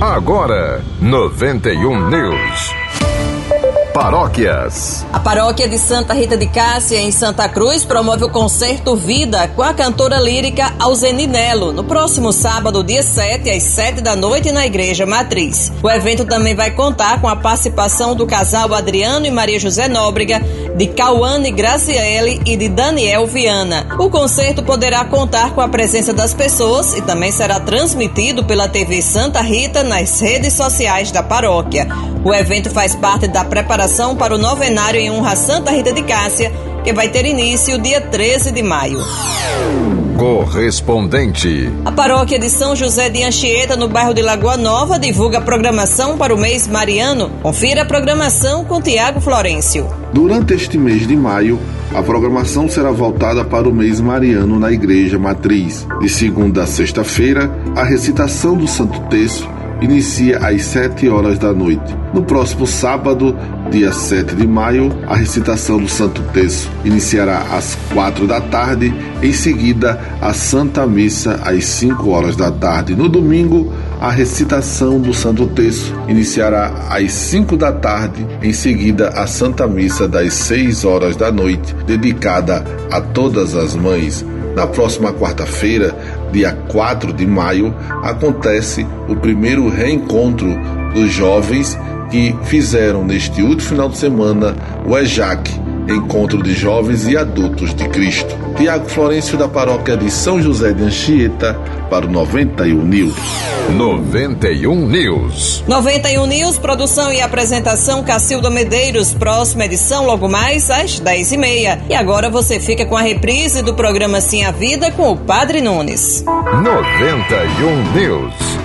Agora, 91 News. Paróquias. A paróquia de Santa Rita de Cássia, em Santa Cruz, promove o concerto Vida com a cantora lírica Alzeni no próximo sábado, dia 7, às 7 da noite, na Igreja Matriz. O evento também vai contar com a participação do casal Adriano e Maria José Nóbrega, de Cauane Graziele e de Daniel Viana. O concerto poderá contar com a presença das pessoas e também será transmitido pela TV Santa Rita nas redes sociais da paróquia. O evento faz parte da preparação para o novenário em honra a Santa Rita de Cássia, que vai ter início dia 13 de maio. Correspondente. A paróquia de São José de Anchieta, no bairro de Lagoa Nova, divulga a programação para o mês mariano. Confira a programação com Tiago Florencio. Durante este mês de maio, a programação será voltada para o mês mariano na Igreja Matriz. De segunda a sexta-feira, a recitação do Santo Terço inicia às 7 horas da noite. No próximo sábado, dia 7 de maio, a recitação do Santo Terço iniciará às 4 da tarde, em seguida, a Santa Missa às 5 horas da tarde. No domingo, a recitação do Santo Terço iniciará às 5 da tarde, em seguida, a Santa Missa das 6 horas da noite, dedicada a todas as mães. Na próxima quarta-feira, dia 4 de maio, acontece o primeiro reencontro dos jovens que fizeram neste último final de semana o EJAC, Encontro de Jovens e Adultos de Cristo. Tiago Florencio da paróquia de São José de Anchieta para o 91 News. 91 News. 91 News, produção e apresentação Cacilda Medeiros. Próxima edição logo mais às 10h30. E, e agora você fica com a reprise do programa Sim a Vida com o Padre Nunes. 91 News.